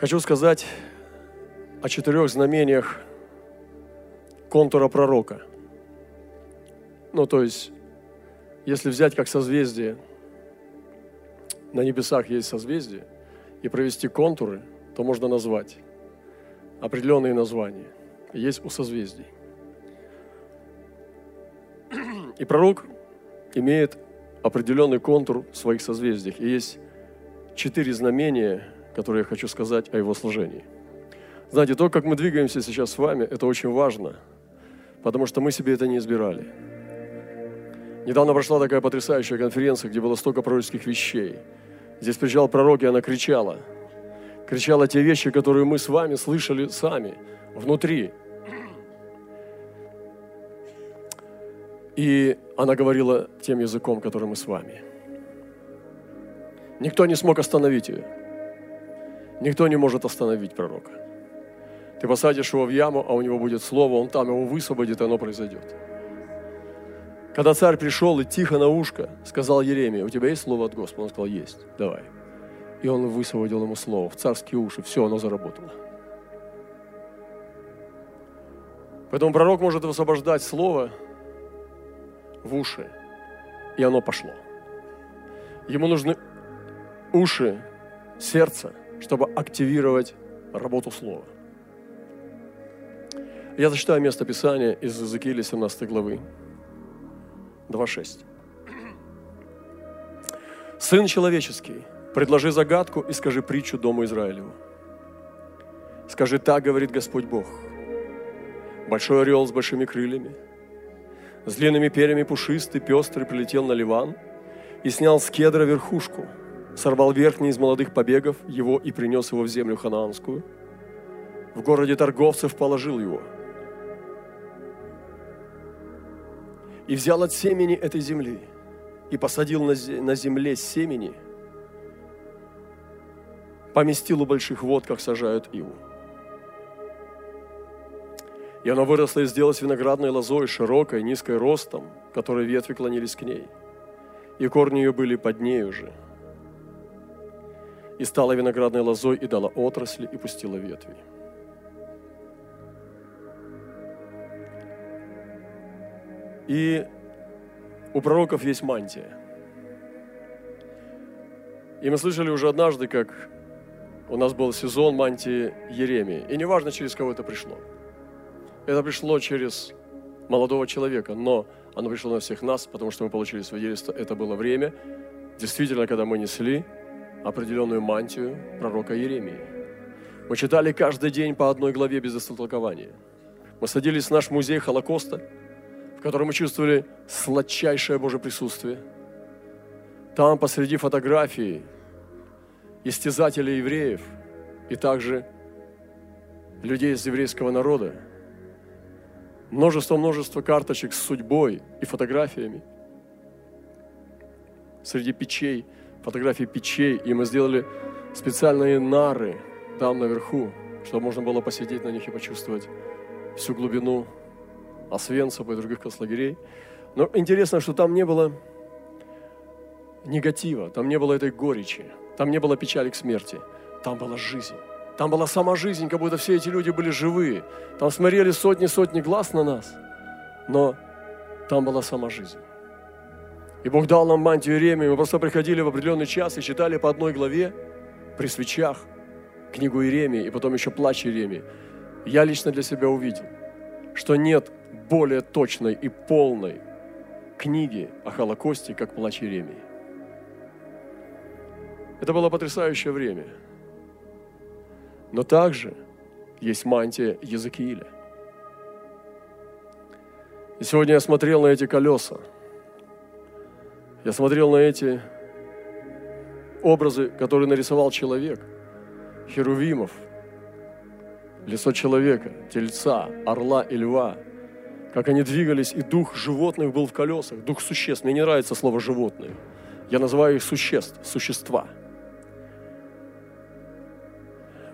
Хочу сказать о четырех знамениях контура пророка. Ну, то есть, если взять как созвездие, на небесах есть созвездие, и провести контуры, то можно назвать определенные названия. Есть у созвездий. И пророк имеет определенный контур в своих созвездиях. И есть четыре знамения, которые я хочу сказать о его служении. Знаете, то, как мы двигаемся сейчас с вами, это очень важно, потому что мы себе это не избирали. Недавно прошла такая потрясающая конференция, где было столько пророческих вещей. Здесь приезжал пророк, и она кричала. Кричала те вещи, которые мы с вами слышали сами, внутри. И она говорила тем языком, который мы с вами. Никто не смог остановить ее. Никто не может остановить пророка. Ты посадишь его в яму, а у него будет слово, он там его высвободит, и оно произойдет. Когда царь пришел и тихо на ушко сказал Еремия, у тебя есть слово от Господа? Он сказал, есть, давай. И он высвободил ему слово в царские уши, все, оно заработало. Поэтому пророк может высвобождать слово в уши, и оно пошло. Ему нужны уши, сердце, чтобы активировать работу слова. Я зачитаю место Писания из Иезекииля 17 главы, 2.6. «Сын человеческий, предложи загадку и скажи притчу Дому Израилеву. Скажи, так говорит Господь Бог. Большой орел с большими крыльями, с длинными перьями пушистый, пестрый, прилетел на Ливан и снял с кедра верхушку, сорвал верхний из молодых побегов его и принес его в землю ханаанскую. В городе торговцев положил его – и взял от семени этой земли и посадил на земле семени, поместил у больших вод, как сажают иву. И она выросла и сделалась виноградной лозой, широкой, низкой ростом, которой ветви клонились к ней. И корни ее были под ней уже. И стала виноградной лозой, и дала отрасли, и пустила ветви. И у пророков есть мантия. И мы слышали уже однажды, как у нас был сезон мантии Еремии. И неважно, через кого это пришло. Это пришло через молодого человека, но оно пришло на всех нас, потому что мы получили свидетельство. Это было время, действительно, когда мы несли определенную мантию пророка Еремии. Мы читали каждый день по одной главе без истолкования. Мы садились в наш музей Холокоста – в котором мы чувствовали сладчайшее Божье присутствие. Там посреди фотографии истязателей евреев и также людей из еврейского народа. Множество-множество карточек с судьбой и фотографиями. Среди печей, фотографии печей. И мы сделали специальные нары там наверху, чтобы можно было посидеть на них и почувствовать всю глубину Освенцева и других концлагерей. Но интересно, что там не было негатива, там не было этой горечи, там не было печали к смерти, там была жизнь. Там была сама жизнь, как будто все эти люди были живые. Там смотрели сотни-сотни глаз на нас, но там была сама жизнь. И Бог дал нам мантию Иеремии. Мы просто приходили в определенный час и читали по одной главе при свечах книгу Иеремии и потом еще плач Иеремии. Я лично для себя увидел, что нет более точной и полной книги о Холокосте, как «Плач Еремии». Это было потрясающее время. Но также есть мантия Языкииля. И сегодня я смотрел на эти колеса. Я смотрел на эти образы, которые нарисовал человек. Херувимов, лицо человека, тельца, орла и льва – как они двигались, и дух животных был в колесах, дух существ. Мне не нравится слово «животные». Я называю их существ, существа.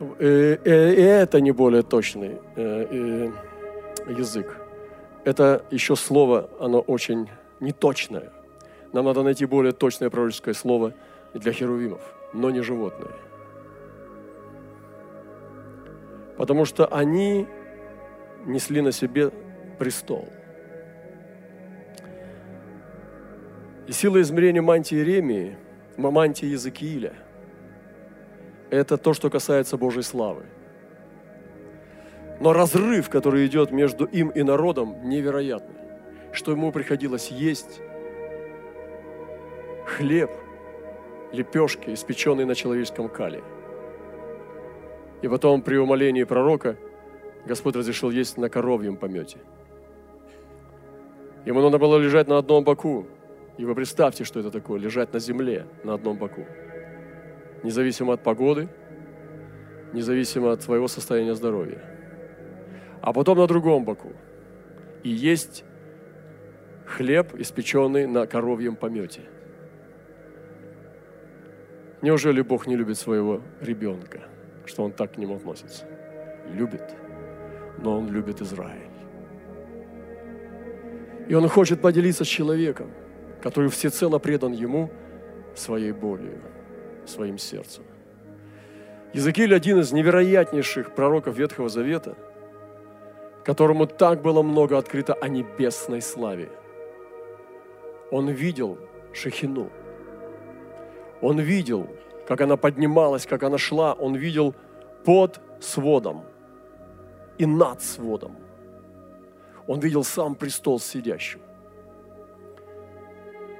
И, э, э, и это не более точный э, язык. Это еще слово, оно очень неточное. Нам надо найти более точное пророческое слово для херувимов, но не животное. Потому что они несли на себе престол. И сила измерения мантии Иеремии, мантии Языкииля – это то, что касается Божьей славы. Но разрыв, который идет между им и народом, невероятный. Что ему приходилось есть хлеб, лепешки, испеченные на человеческом кале. И потом при умолении пророка Господь разрешил есть на коровьем помете. Ему надо было лежать на одном боку, и вы представьте, что это такое, лежать на земле на одном боку. Независимо от погоды, независимо от своего состояния здоровья. А потом на другом боку. И есть хлеб, испеченный на коровьем помете. Неужели Бог не любит своего ребенка, что Он так к нему относится? Любит, но Он любит Израиль. И Он хочет поделиться с человеком – который всецело предан Ему своей болью, своим сердцем. Иезекииль один из невероятнейших пророков Ветхого Завета, которому так было много открыто о небесной славе. Он видел Шехину. Он видел, как она поднималась, как она шла. Он видел под сводом и над сводом. Он видел сам престол сидящим.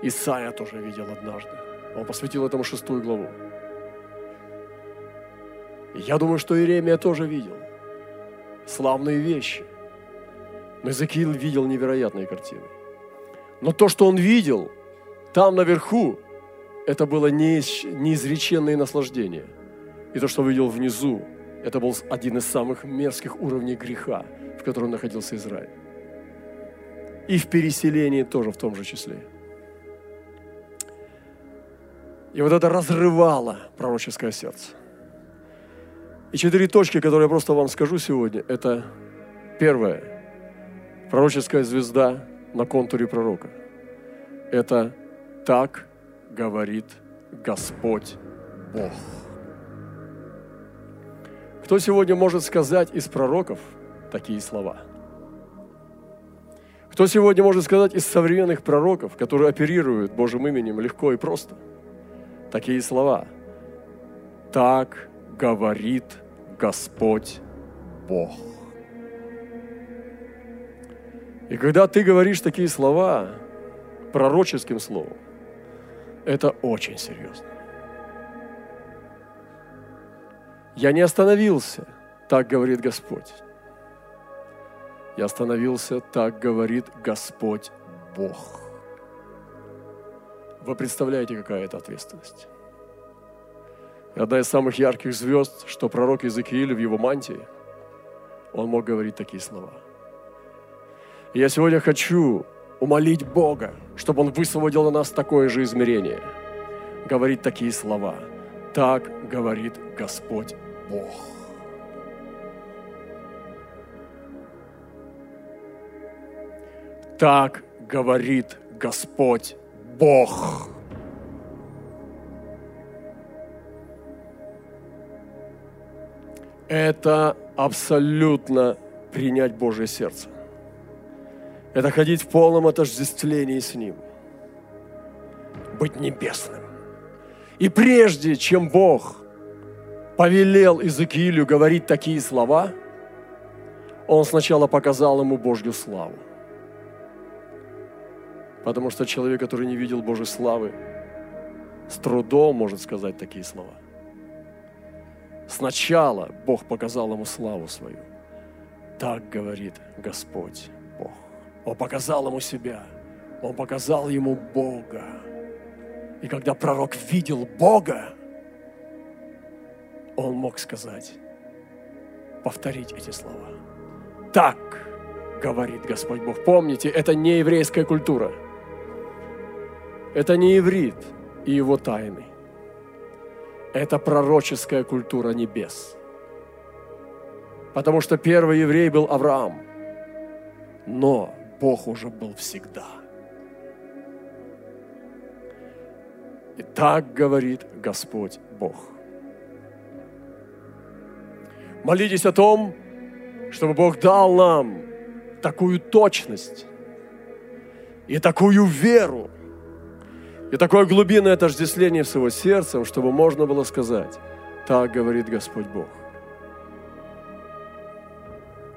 Исаия тоже видел однажды. Он посвятил этому шестую главу. я думаю, что Иеремия тоже видел. Славные вещи. Но Иезекиил видел невероятные картины. Но то, что он видел там наверху, это было неизреченное наслаждение. И то, что он видел внизу, это был один из самых мерзких уровней греха, в котором находился Израиль. И в переселении тоже в том же числе – и вот это разрывало пророческое сердце. И четыре точки, которые я просто вам скажу сегодня, это первое. Пророческая звезда на контуре пророка. Это так говорит Господь Бог. Кто сегодня может сказать из пророков такие слова? Кто сегодня может сказать из современных пророков, которые оперируют Божьим именем легко и просто – такие слова. Так говорит Господь Бог. И когда ты говоришь такие слова пророческим словом, это очень серьезно. Я не остановился, так говорит Господь. Я остановился, так говорит Господь Бог. Вы представляете, какая это ответственность? одна из самых ярких звезд, что пророк Иезекииль в его мантии, он мог говорить такие слова. И я сегодня хочу умолить Бога, чтобы Он высвободил на нас такое же измерение. Говорить такие слова. Так говорит Господь Бог. Так говорит Господь Бог. Это абсолютно принять Божье сердце. Это ходить в полном отождествлении с Ним. Быть небесным. И прежде чем Бог повелел Иезекиилю говорить такие слова, Он сначала показал ему Божью славу. Потому что человек, который не видел Божьей славы, с трудом может сказать такие слова. Сначала Бог показал ему славу свою. Так говорит Господь. Он показал ему себя. Он показал ему Бога. И когда пророк видел Бога, он мог сказать, повторить эти слова. Так говорит Господь Бог. Помните, это не еврейская культура – это не иврит и его тайны. Это пророческая культура небес. Потому что первый еврей был Авраам. Но Бог уже был всегда. И так говорит Господь Бог. Молитесь о том, чтобы Бог дал нам такую точность и такую веру, и такое глубинное отождествление с его сердцем, чтобы можно было сказать, так говорит Господь Бог.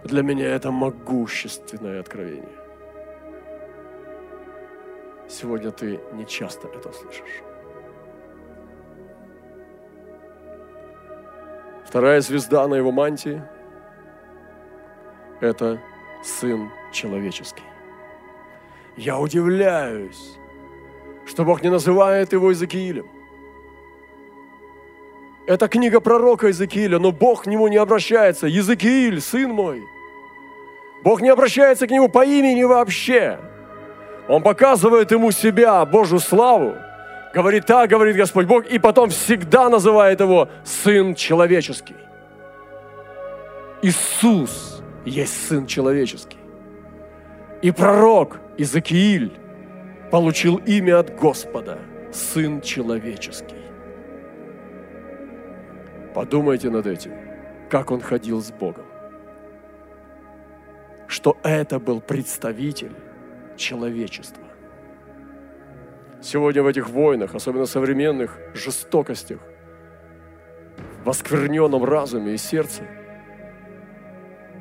Для меня это могущественное откровение. Сегодня ты не часто это слышишь. Вторая звезда на его мантии – это Сын Человеческий. Я удивляюсь, что Бог не называет его Иезекиилем. Это книга пророка Иезекииля, но Бог к нему не обращается. Иезекииль, сын мой. Бог не обращается к нему по имени вообще. Он показывает ему себя, Божью славу. Говорит так, говорит Господь Бог, и потом всегда называет его Сын Человеческий. Иисус есть Сын Человеческий. И пророк Иезекииль получил имя от Господа, Сын Человеческий. Подумайте над этим, как он ходил с Богом. Что это был представитель человечества. Сегодня в этих войнах, особенно современных жестокостях, в оскверненном разуме и сердце,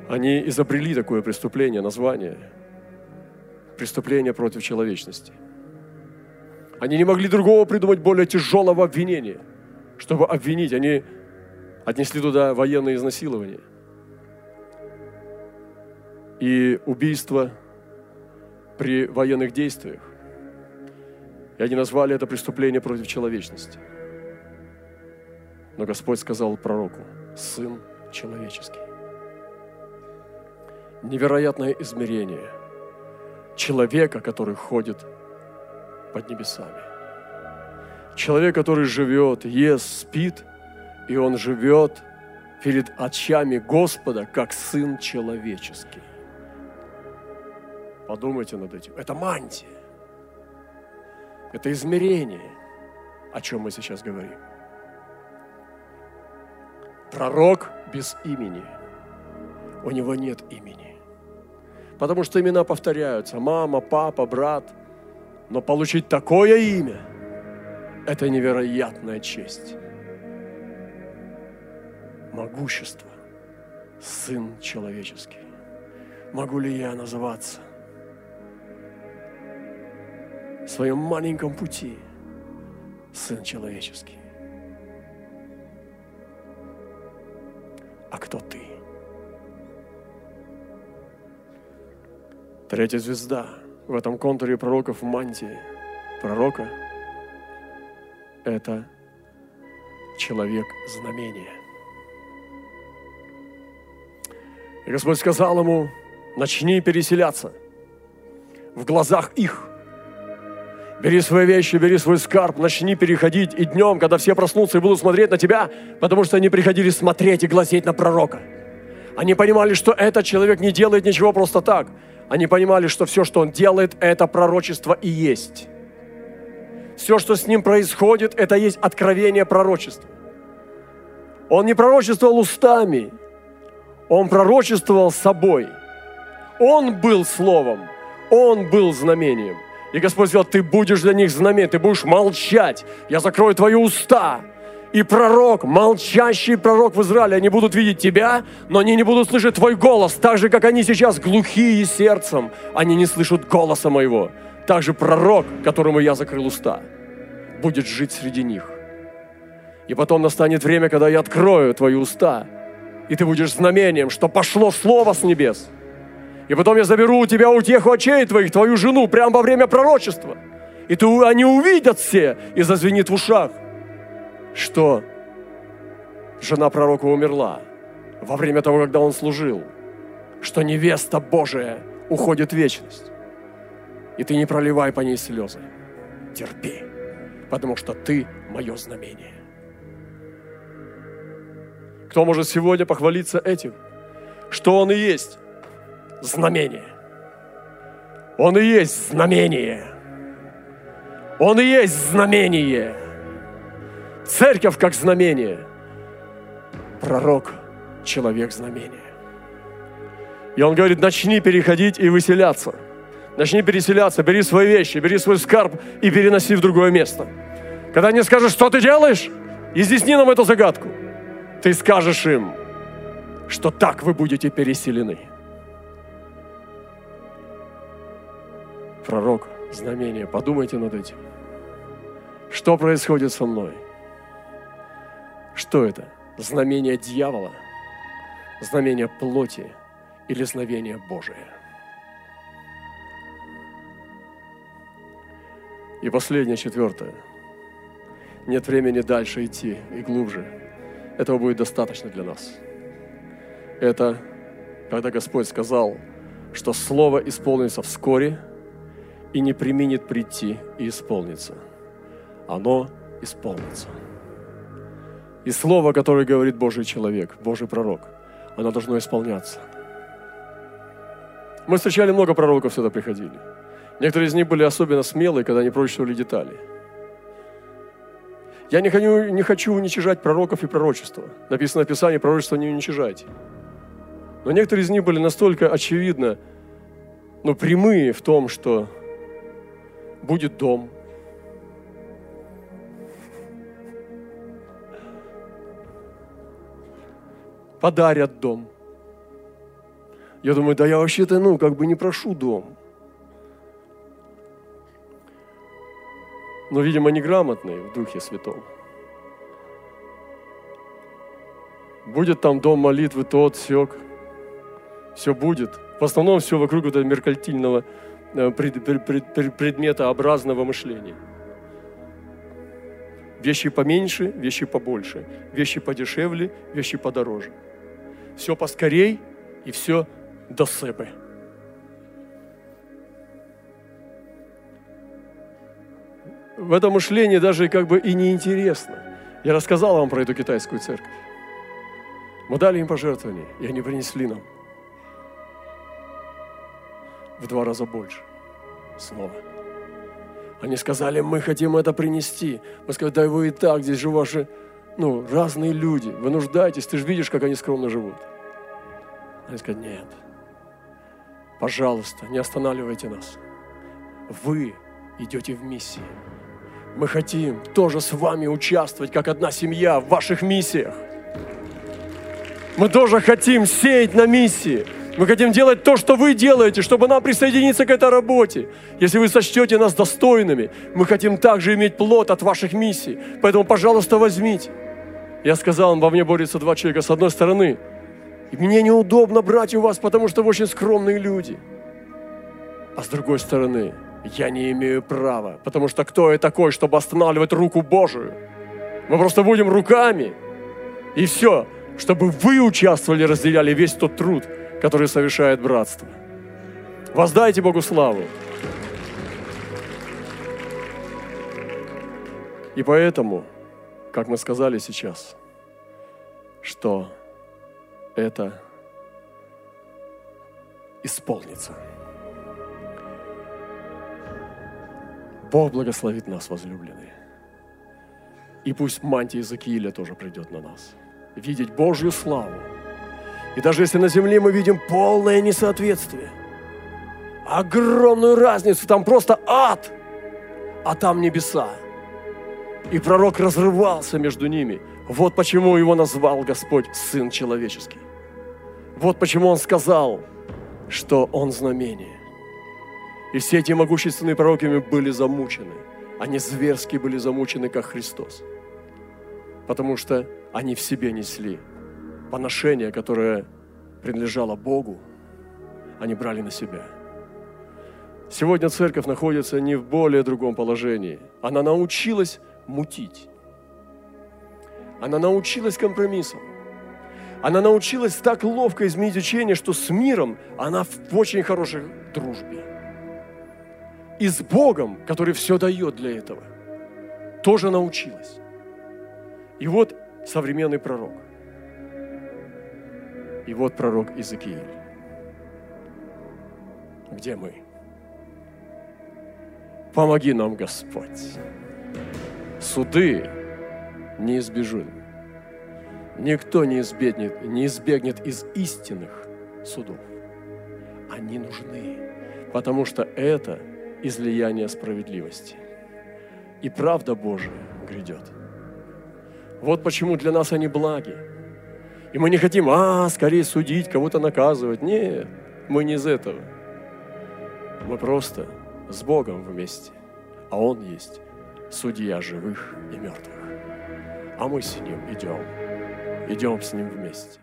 они изобрели такое преступление, название – преступление против человечности. Они не могли другого придумать более тяжелого обвинения, чтобы обвинить. Они отнесли туда военное изнасилование и убийство при военных действиях. И они назвали это преступление против человечности. Но Господь сказал пророку, Сын человеческий. Невероятное измерение человека, который ходит под небесами. Человек, который живет, ест, спит – и он живет перед очами Господа, как Сын человеческий. Подумайте над этим. Это мантия. Это измерение, о чем мы сейчас говорим. Пророк без имени. У него нет имени. Потому что имена повторяются. Мама, папа, брат. Но получить такое имя – это невероятная честь могущество, Сын человеческий. Могу ли я называться в своем маленьком пути Сын человеческий? А кто ты? Третья звезда в этом контуре пророков в мантии пророка – это человек знамения. И Господь сказал ему, начни переселяться в глазах их. Бери свои вещи, бери свой скарб, начни переходить и днем, когда все проснутся и будут смотреть на тебя, потому что они приходили смотреть и глазеть на пророка. Они понимали, что этот человек не делает ничего просто так. Они понимали, что все, что он делает, это пророчество и есть. Все, что с ним происходит, это есть откровение пророчества. Он не пророчествовал устами, он пророчествовал собой. Он был словом. Он был знамением. И Господь сказал, ты будешь для них знамением, ты будешь молчать. Я закрою твои уста. И пророк, молчащий пророк в Израиле, они будут видеть тебя, но они не будут слышать твой голос, так же, как они сейчас глухие сердцем, они не слышат голоса моего. Так же пророк, которому я закрыл уста, будет жить среди них. И потом настанет время, когда я открою твои уста, и ты будешь знамением, что пошло слово с небес. И потом я заберу у тебя утеху очей твоих, твою жену, прямо во время пророчества. И ты, они увидят все, и зазвенит в ушах, что жена пророка умерла во время того, когда он служил, что невеста Божия уходит в вечность. И ты не проливай по ней слезы. Терпи, потому что ты мое знамение. Кто может сегодня похвалиться этим? Что он и есть знамение. Он и есть знамение. Он и есть знамение. Церковь как знамение. Пророк человек знамения. И он говорит, начни переходить и выселяться. Начни переселяться, бери свои вещи, бери свой скарб и переноси в другое место. Когда они скажут, что ты делаешь, изъясни нам эту загадку. Ты скажешь им, что так вы будете переселены. Пророк, знамение, подумайте над этим. Что происходит со мной? Что это? Знамение дьявола? Знамение плоти? Или знамение Божие? И последнее, четвертое. Нет времени дальше идти и глубже. Этого будет достаточно для нас. Это когда Господь сказал, что Слово исполнится вскоре и не применит прийти и исполниться. Оно исполнится. И Слово, которое говорит Божий человек, Божий пророк, оно должно исполняться. Мы встречали много пророков, сюда приходили. Некоторые из них были особенно смелые, когда они пророчествовали детали. Я не хочу, не хочу уничижать пророков и пророчества. Написано в Писании, пророчество не уничижайте. Но некоторые из них были настолько очевидно, но прямые в том, что будет дом. Подарят дом. Я думаю, да я вообще-то, ну, как бы не прошу дом. Но, видимо, неграмотный в Духе Святом. Будет там дом молитвы тот, сёк. Все будет. В основном все вокруг этого меркальтильного э, предметообразного мышления. Вещи поменьше, вещи побольше. Вещи подешевле, вещи подороже. Все поскорей и все до себе. В этом мышлении даже как бы и неинтересно. Я рассказал вам про эту китайскую церковь. Мы дали им пожертвования, и они принесли нам в два раза больше снова. Они сказали, мы хотим это принести. Мы сказали, да вы и так, здесь же ваши ну, разные люди. Вы нуждаетесь, ты же видишь, как они скромно живут. Они сказали, нет, пожалуйста, не останавливайте нас. Вы идете в миссии. Мы хотим тоже с вами участвовать, как одна семья, в ваших миссиях. Мы тоже хотим сеять на миссии. Мы хотим делать то, что вы делаете, чтобы нам присоединиться к этой работе. Если вы сочтете нас достойными, мы хотим также иметь плод от ваших миссий. Поэтому, пожалуйста, возьмите. Я сказал, во мне борются два человека. С одной стороны, мне неудобно брать у вас, потому что вы очень скромные люди. А с другой стороны, я не имею права, потому что кто я такой, чтобы останавливать руку Божию? Мы просто будем руками. И все, чтобы вы участвовали, разделяли весь тот труд, который совершает братство. Воздайте Богу славу. И поэтому, как мы сказали сейчас, что это исполнится. Бог благословит нас, возлюбленные. И пусть мантия Иезекииля тоже придет на нас. Видеть Божью славу. И даже если на земле мы видим полное несоответствие, огромную разницу, там просто ад, а там небеса. И пророк разрывался между ними. Вот почему его назвал Господь Сын Человеческий. Вот почему Он сказал, что Он знамение. И все эти могущественные пророки были замучены. Они зверски были замучены, как Христос. Потому что они в себе несли поношение, которое принадлежало Богу, они брали на себя. Сегодня церковь находится не в более другом положении. Она научилась мутить. Она научилась компромиссам. Она научилась так ловко изменить учение, что с миром она в очень хорошей дружбе и с Богом, который все дает для этого, тоже научилась. И вот современный пророк. И вот пророк Иезекииль. Где мы? Помоги нам, Господь. Суды неизбежны. Никто не избегнет, не избегнет из истинных судов. Они нужны, потому что это излияние справедливости. И правда Божия грядет. Вот почему для нас они благи. И мы не хотим, а, скорее судить, кого-то наказывать. Нет, мы не из этого. Мы просто с Богом вместе, а Он есть судья живых и мертвых. А мы с Ним идем, идем с Ним вместе.